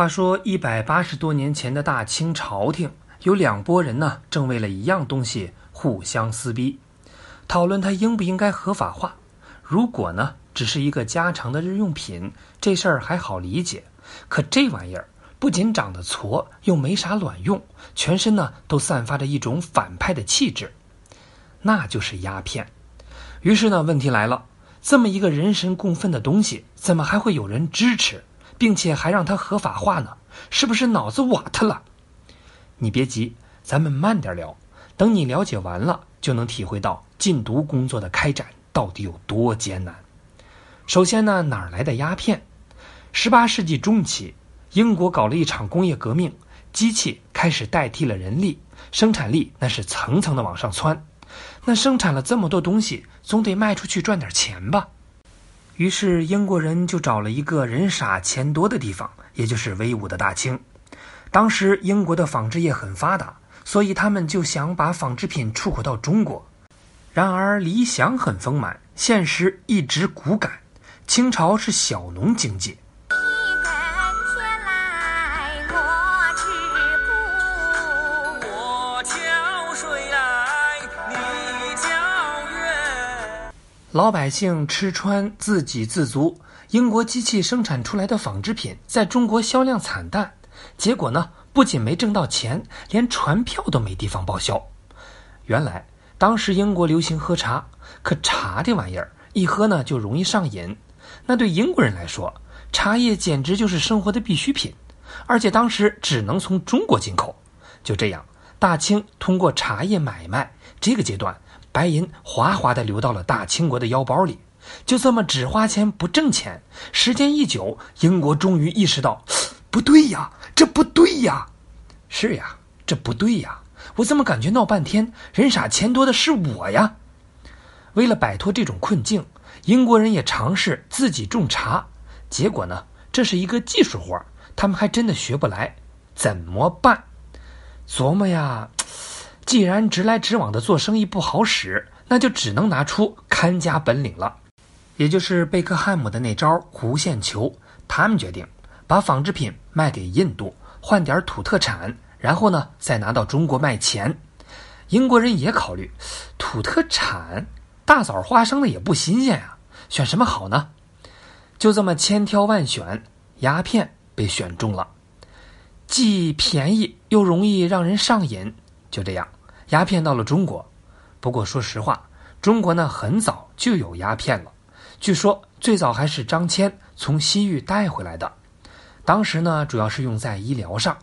话说一百八十多年前的大清朝廷，有两拨人呢，正为了一样东西互相撕逼，讨论它应不应该合法化。如果呢，只是一个家常的日用品，这事儿还好理解。可这玩意儿不仅长得矬，又没啥卵用，全身呢都散发着一种反派的气质，那就是鸦片。于是呢，问题来了，这么一个人神共愤的东西，怎么还会有人支持？并且还让它合法化呢？是不是脑子瓦特了？你别急，咱们慢点聊。等你了解完了，就能体会到禁毒工作的开展到底有多艰难。首先呢，哪儿来的鸦片？十八世纪中期，英国搞了一场工业革命，机器开始代替了人力，生产力那是层层的往上窜。那生产了这么多东西，总得卖出去赚点钱吧？于是英国人就找了一个人傻钱多的地方，也就是威武的大清。当时英国的纺织业很发达，所以他们就想把纺织品出口到中国。然而理想很丰满，现实一直骨感。清朝是小农经济。老百姓吃穿自给自足，英国机器生产出来的纺织品在中国销量惨淡，结果呢，不仅没挣到钱，连船票都没地方报销。原来当时英国流行喝茶，可茶这玩意儿一喝呢就容易上瘾，那对英国人来说，茶叶简直就是生活的必需品，而且当时只能从中国进口。就这样，大清通过茶叶买卖这个阶段。白银哗哗地流到了大清国的腰包里，就这么只花钱不挣钱。时间一久，英国终于意识到，不对呀，这不对呀！是呀，这不对呀！我怎么感觉闹半天人傻钱多的是我呀？为了摆脱这种困境，英国人也尝试自己种茶。结果呢，这是一个技术活，他们还真的学不来。怎么办？琢磨呀。既然直来直往的做生意不好使，那就只能拿出看家本领了，也就是贝克汉姆的那招弧线球。他们决定把纺织品卖给印度，换点土特产，然后呢再拿到中国卖钱。英国人也考虑土特产，大枣花生的也不新鲜呀，选什么好呢？就这么千挑万选，鸦片被选中了，既便宜又容易让人上瘾。就这样。鸦片到了中国，不过说实话，中国呢很早就有鸦片了。据说最早还是张骞从西域带回来的，当时呢主要是用在医疗上。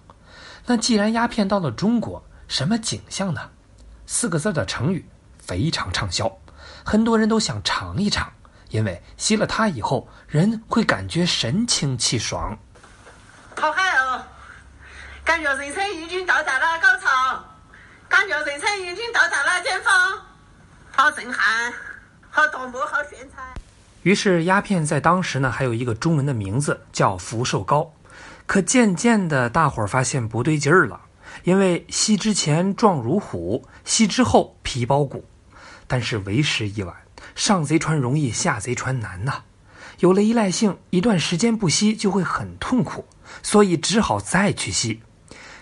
那既然鸦片到了中国，什么景象呢？四个字的成语非常畅销，很多人都想尝一尝，因为吸了它以后，人会感觉神清气爽。好嗨哦！感觉人生已经到达了高潮。感觉人生已经到达了巅峰，好震撼，好夺目，好炫彩。于是鸦片在当时呢，还有一个中文的名字叫福寿膏。可渐渐的，大伙儿发现不对劲儿了，因为吸之前壮如虎，吸之后皮包骨。但是为时已晚，上贼船容易下贼船难呐。有了依赖性，一段时间不吸就会很痛苦，所以只好再去吸，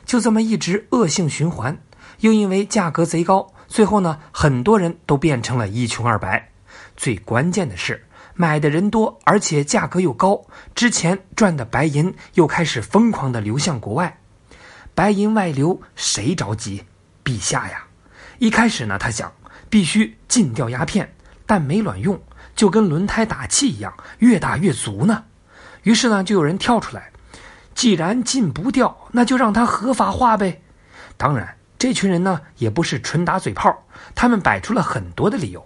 就这么一直恶性循环。又因为价格贼高，最后呢，很多人都变成了一穷二白。最关键的是，买的人多，而且价格又高，之前赚的白银又开始疯狂的流向国外。白银外流，谁着急？陛下呀！一开始呢，他想必须禁掉鸦片，但没卵用，就跟轮胎打气一样，越打越足呢。于是呢，就有人跳出来，既然禁不掉，那就让它合法化呗。当然。这群人呢，也不是纯打嘴炮，他们摆出了很多的理由。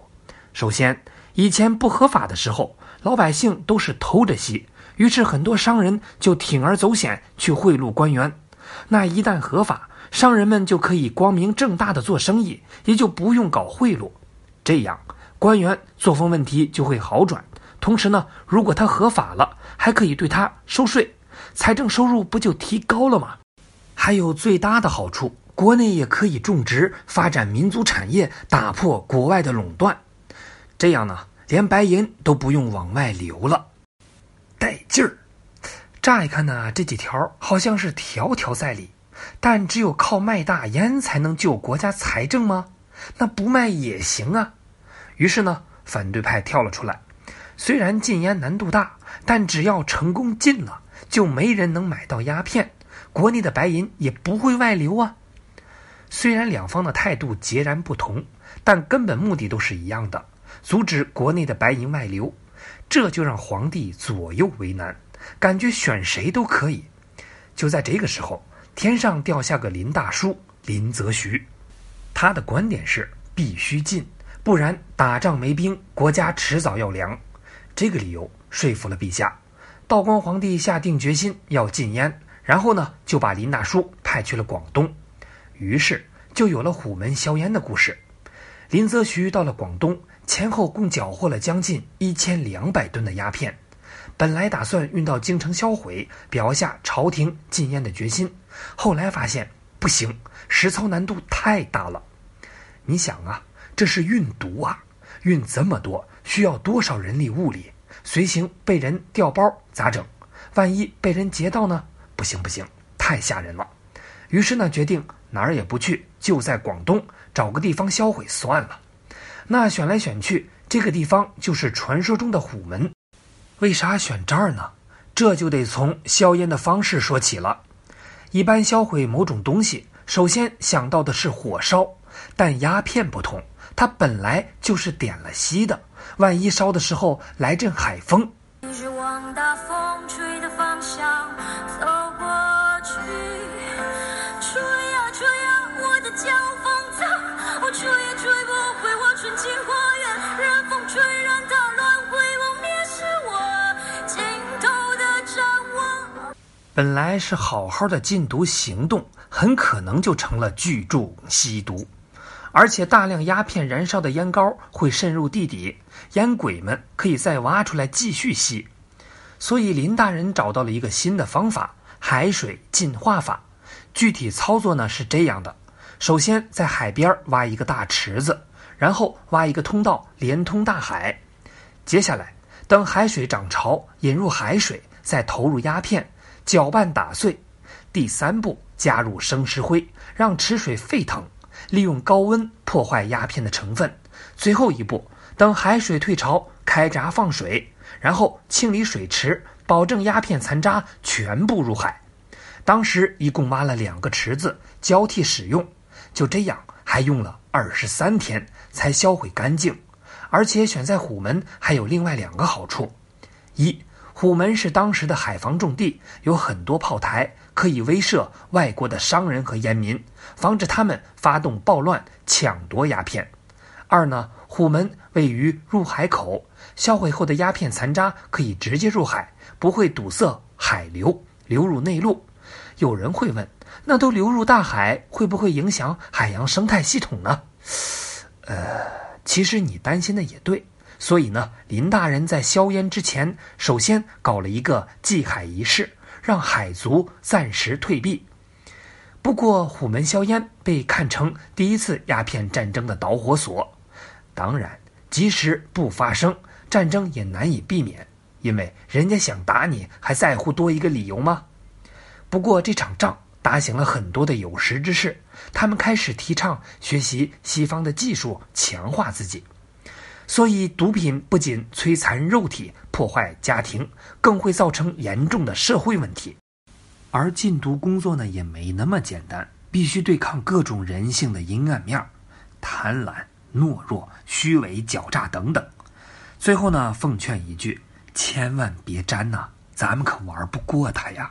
首先，以前不合法的时候，老百姓都是偷着吸，于是很多商人就铤而走险去贿赂官员。那一旦合法，商人们就可以光明正大的做生意，也就不用搞贿赂。这样，官员作风问题就会好转。同时呢，如果他合法了，还可以对他收税，财政收入不就提高了吗？还有最大的好处。国内也可以种植，发展民族产业，打破国外的垄断。这样呢，连白银都不用往外流了，带劲儿。乍一看呢，这几条好像是条条在理，但只有靠卖大烟才能救国家财政吗？那不卖也行啊。于是呢，反对派跳了出来。虽然禁烟难度大，但只要成功禁了，就没人能买到鸦片，国内的白银也不会外流啊。虽然两方的态度截然不同，但根本目的都是一样的，阻止国内的白银外流。这就让皇帝左右为难，感觉选谁都可以。就在这个时候，天上掉下个林大叔林则徐，他的观点是必须禁，不然打仗没兵，国家迟早要凉。这个理由说服了陛下，道光皇帝下定决心要禁烟，然后呢就把林大叔派去了广东，于是就有了虎门销烟的故事。林则徐到了广东，前后共缴获了将近一千两百吨的鸦片，本来打算运到京城销毁，表下朝廷禁烟的决心，后来发现不行，实操难度太大了。你想啊，这是运毒啊，运这么多。需要多少人力物力？随行被人调包咋整？万一被人劫到呢？不行不行，太吓人了。于是呢，决定哪儿也不去，就在广东找个地方销毁算了。那选来选去，这个地方就是传说中的虎门。为啥选这儿呢？这就得从硝烟的方式说起了。一般销毁某种东西，首先想到的是火烧，但鸦片不同，它本来就是点了熄的。万一烧的时候来阵海风，本来是好好的禁毒行动，很可能就成了聚众吸毒。而且大量鸦片燃烧的烟膏会渗入地底，烟鬼们可以再挖出来继续吸。所以林大人找到了一个新的方法——海水净化法。具体操作呢是这样的：首先在海边挖一个大池子，然后挖一个通道连通大海。接下来等海水涨潮，引入海水，再投入鸦片，搅拌打碎。第三步加入生石灰，让池水沸腾。利用高温破坏鸦片的成分。最后一步，等海水退潮，开闸放水，然后清理水池，保证鸦片残渣全部入海。当时一共挖了两个池子，交替使用。就这样，还用了二十三天才销毁干净。而且选在虎门还有另外两个好处：一，虎门是当时的海防重地，有很多炮台。可以威慑外国的商人和烟民，防止他们发动暴乱抢夺鸦片。二呢，虎门位于入海口，销毁后的鸦片残渣可以直接入海，不会堵塞海流流入内陆。有人会问，那都流入大海，会不会影响海洋生态系统呢？呃，其实你担心的也对。所以呢，林大人在硝烟之前，首先搞了一个祭海仪式。让海族暂时退避。不过，虎门销烟被看成第一次鸦片战争的导火索。当然，即使不发生战争，也难以避免，因为人家想打你，还在乎多一个理由吗？不过，这场仗打醒了很多的有识之士，他们开始提倡学习西方的技术，强化自己。所以，毒品不仅摧残肉体、破坏家庭，更会造成严重的社会问题。而禁毒工作呢，也没那么简单，必须对抗各种人性的阴暗面贪婪、懦弱、虚伪、狡诈等等。最后呢，奉劝一句：千万别沾呐，咱们可玩不过他呀。